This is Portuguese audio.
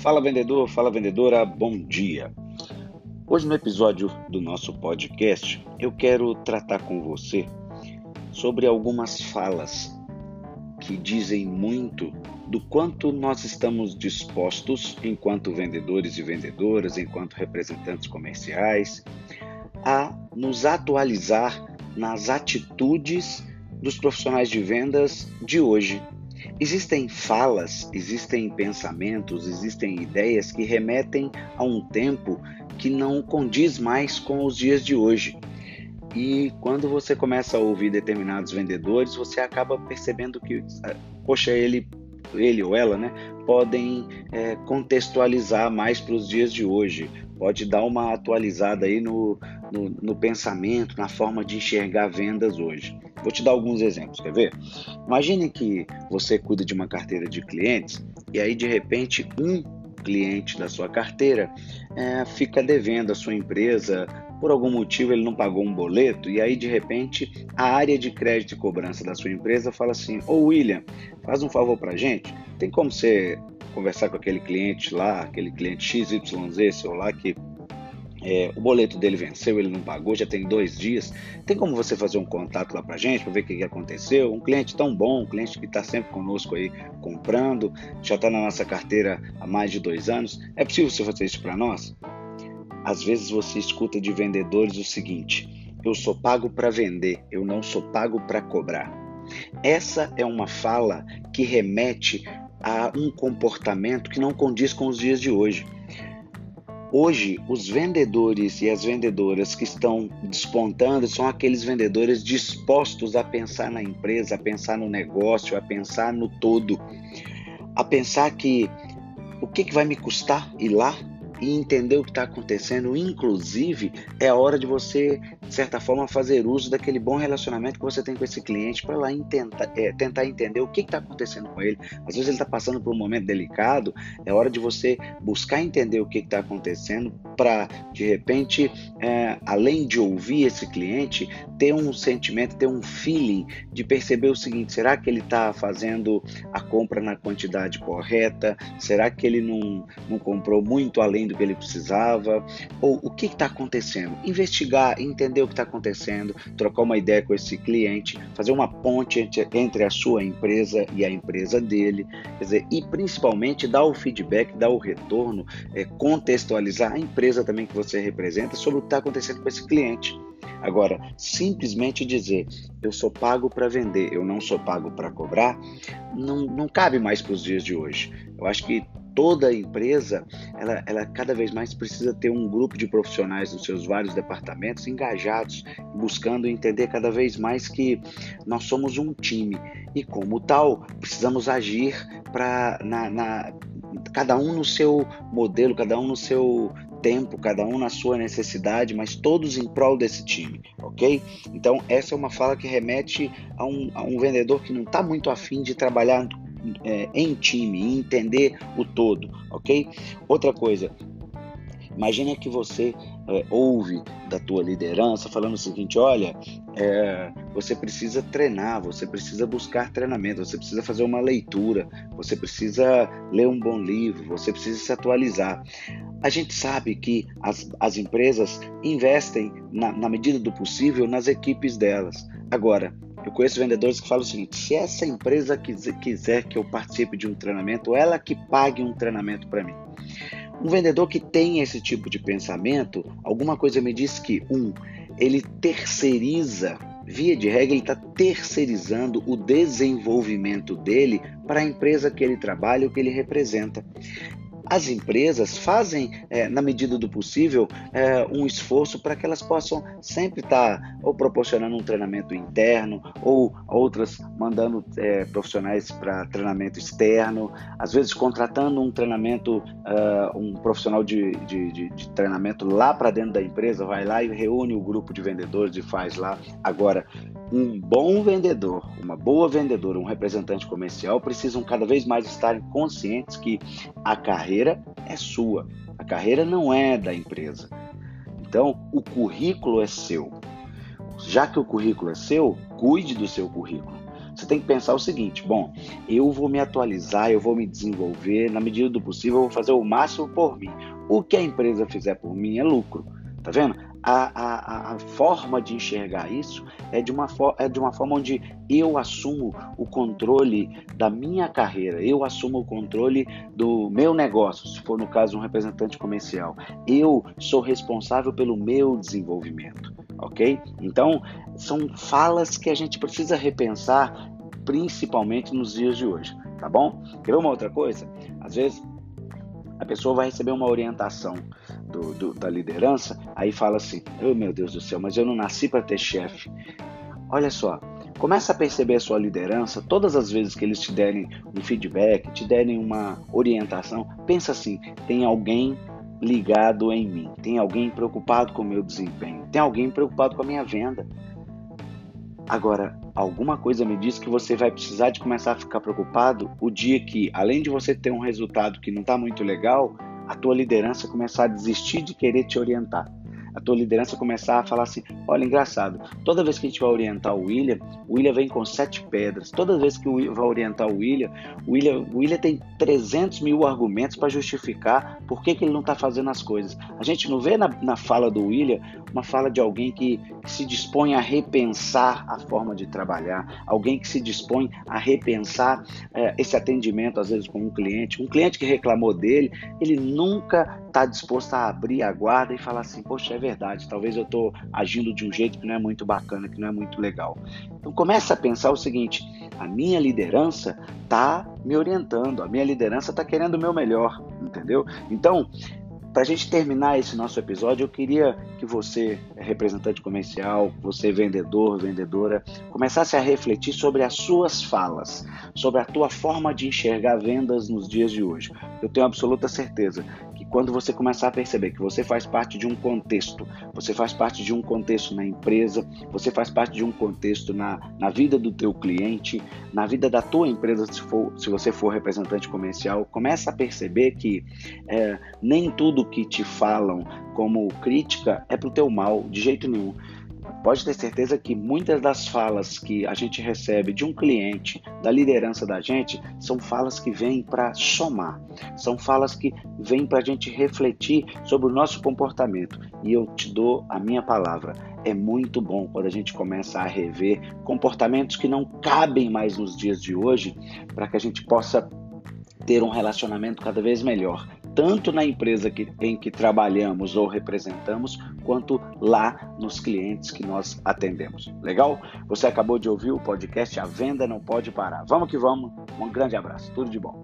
Fala vendedor, fala vendedora, bom dia. Hoje no episódio do nosso podcast, eu quero tratar com você sobre algumas falas que dizem muito do quanto nós estamos dispostos, enquanto vendedores e vendedoras, enquanto representantes comerciais, a nos atualizar nas atitudes dos profissionais de vendas de hoje. Existem falas, existem pensamentos, existem ideias que remetem a um tempo que não condiz mais com os dias de hoje. E quando você começa a ouvir determinados vendedores, você acaba percebendo que, poxa, ele, ele ou ela, né, podem é, contextualizar mais para os dias de hoje, pode dar uma atualizada aí no, no, no, pensamento, na forma de enxergar vendas hoje. Vou te dar alguns exemplos, quer ver? Imagine que você cuida de uma carteira de clientes e aí de repente um cliente da sua carteira é, fica devendo a sua empresa por algum motivo ele não pagou um boleto e aí de repente a área de crédito e cobrança da sua empresa fala assim: "Ô William, faz um favor para gente, tem como você conversar com aquele cliente lá, aquele cliente XYZ seu lá que é, o boleto dele venceu, ele não pagou, já tem dois dias. Tem como você fazer um contato lá para gente para ver o que, que, aconteceu? Um cliente tão bom, um cliente que está sempre conosco aí comprando, já está na nossa carteira há mais de dois anos. É possível você fazer isso para nós? Às vezes você escuta de vendedores o seguinte: eu sou pago para vender, eu não sou pago para cobrar. Essa é uma fala que remete a um comportamento que não condiz com os dias de hoje. Hoje, os vendedores e as vendedoras que estão despontando são aqueles vendedores dispostos a pensar na empresa, a pensar no negócio, a pensar no todo, a pensar que o que, que vai me custar ir lá e entender o que está acontecendo. Inclusive, é hora de você, de certa forma, fazer uso daquele bom relacionamento que você tem com esse cliente para lá tentar, é, tentar entender o que está acontecendo com ele. Às vezes ele está passando por um momento delicado, é hora de você buscar entender o que está acontecendo para, de repente, é, além de ouvir esse cliente, ter um sentimento, ter um feeling de perceber o seguinte: será que ele está fazendo a compra na quantidade correta? Será que ele não, não comprou muito além do que ele precisava, ou o que está acontecendo. Investigar, entender o que está acontecendo, trocar uma ideia com esse cliente, fazer uma ponte entre, entre a sua empresa e a empresa dele, quer dizer, e principalmente dar o feedback, dar o retorno, é, contextualizar a empresa também que você representa sobre o que está acontecendo com esse cliente. Agora, simplesmente dizer eu sou pago para vender, eu não sou pago para cobrar, não, não cabe mais para os dias de hoje. Eu acho que toda empresa, ela, ela cada vez mais precisa ter um grupo de profissionais nos seus vários departamentos engajados, buscando entender cada vez mais que nós somos um time e como tal precisamos agir para na, na, cada um no seu modelo, cada um no seu tempo, cada um na sua necessidade, mas todos em prol desse time, ok? Então essa é uma fala que remete a um, a um vendedor que não está muito afim de trabalhar é, em time, entender o todo, ok? Outra coisa, imagine que você é, ouve da tua liderança falando o seguinte: olha, é, você precisa treinar, você precisa buscar treinamento, você precisa fazer uma leitura, você precisa ler um bom livro, você precisa se atualizar. A gente sabe que as, as empresas investem, na, na medida do possível, nas equipes delas. Agora, eu conheço vendedores que falam o seguinte: se essa empresa quiser que eu participe de um treinamento, ela que pague um treinamento para mim. Um vendedor que tem esse tipo de pensamento, alguma coisa me diz que, um, ele terceiriza, via de regra, ele está terceirizando o desenvolvimento dele para a empresa que ele trabalha ou que ele representa as empresas fazem, é, na medida do possível, é, um esforço para que elas possam sempre estar tá, ou proporcionando um treinamento interno ou outras mandando é, profissionais para treinamento externo, às vezes contratando um treinamento, uh, um profissional de, de, de, de treinamento lá para dentro da empresa, vai lá e reúne o grupo de vendedores e faz lá. Agora, um bom vendedor, uma boa vendedora, um representante comercial precisam cada vez mais estarem conscientes que a carreira é sua, a carreira não é da empresa. Então, o currículo é seu. já que o currículo é seu, cuide do seu currículo. Você tem que pensar o seguinte: bom, eu vou me atualizar, eu vou me desenvolver, na medida do possível, eu vou fazer o máximo por mim. O que a empresa fizer por mim é lucro. Tá vendo? A, a, a forma de enxergar isso é de, uma é de uma forma onde eu assumo o controle da minha carreira, eu assumo o controle do meu negócio, se for no caso um representante comercial. Eu sou responsável pelo meu desenvolvimento, ok? Então, são falas que a gente precisa repensar, principalmente nos dias de hoje, tá bom? Quer ver uma outra coisa? Às vezes pessoa vai receber uma orientação do, do, da liderança, aí fala assim: oh, meu Deus do céu, mas eu não nasci para ter chefe. Olha só, começa a perceber a sua liderança todas as vezes que eles te derem um feedback, te derem uma orientação. Pensa assim: tem alguém ligado em mim, tem alguém preocupado com o meu desempenho, tem alguém preocupado com a minha venda. Agora, alguma coisa me diz que você vai precisar de começar a ficar preocupado o dia que, além de você ter um resultado que não está muito legal, a tua liderança começar a desistir de querer te orientar a tua liderança começar a falar assim: olha, engraçado, toda vez que a gente vai orientar o William, o William vem com sete pedras. Toda vez que o vai orientar o William, o William, o William tem 300 mil argumentos para justificar por que, que ele não está fazendo as coisas. A gente não vê na, na fala do William uma fala de alguém que, se dispõe a repensar a forma de trabalhar, alguém que se dispõe a repensar é, esse atendimento, às vezes, com um cliente. Um cliente que reclamou dele, ele nunca está disposto a abrir a guarda e falar assim: poxa, é verdade, talvez eu estou agindo de um jeito que não é muito bacana, que não é muito legal. Então começa a pensar o seguinte: a minha liderança está me orientando, a minha liderança está querendo o meu melhor, entendeu? Então para a gente terminar esse nosso episódio, eu queria que você, representante comercial, você vendedor, vendedora, começasse a refletir sobre as suas falas, sobre a tua forma de enxergar vendas nos dias de hoje. Eu tenho absoluta certeza quando você começar a perceber que você faz parte de um contexto, você faz parte de um contexto na empresa, você faz parte de um contexto na, na vida do teu cliente, na vida da tua empresa, se, for, se você for representante comercial, começa a perceber que é, nem tudo que te falam como crítica é para o teu mal, de jeito nenhum pode ter certeza que muitas das falas que a gente recebe de um cliente, da liderança da gente, são falas que vêm para somar, são falas que vêm para a gente refletir sobre o nosso comportamento. E eu te dou a minha palavra. É muito bom quando a gente começa a rever comportamentos que não cabem mais nos dias de hoje, para que a gente possa ter um relacionamento cada vez melhor tanto na empresa que, em que trabalhamos ou representamos, quanto lá nos clientes que nós atendemos. Legal? Você acabou de ouvir o podcast A Venda Não Pode Parar. Vamos que vamos. Um grande abraço. Tudo de bom.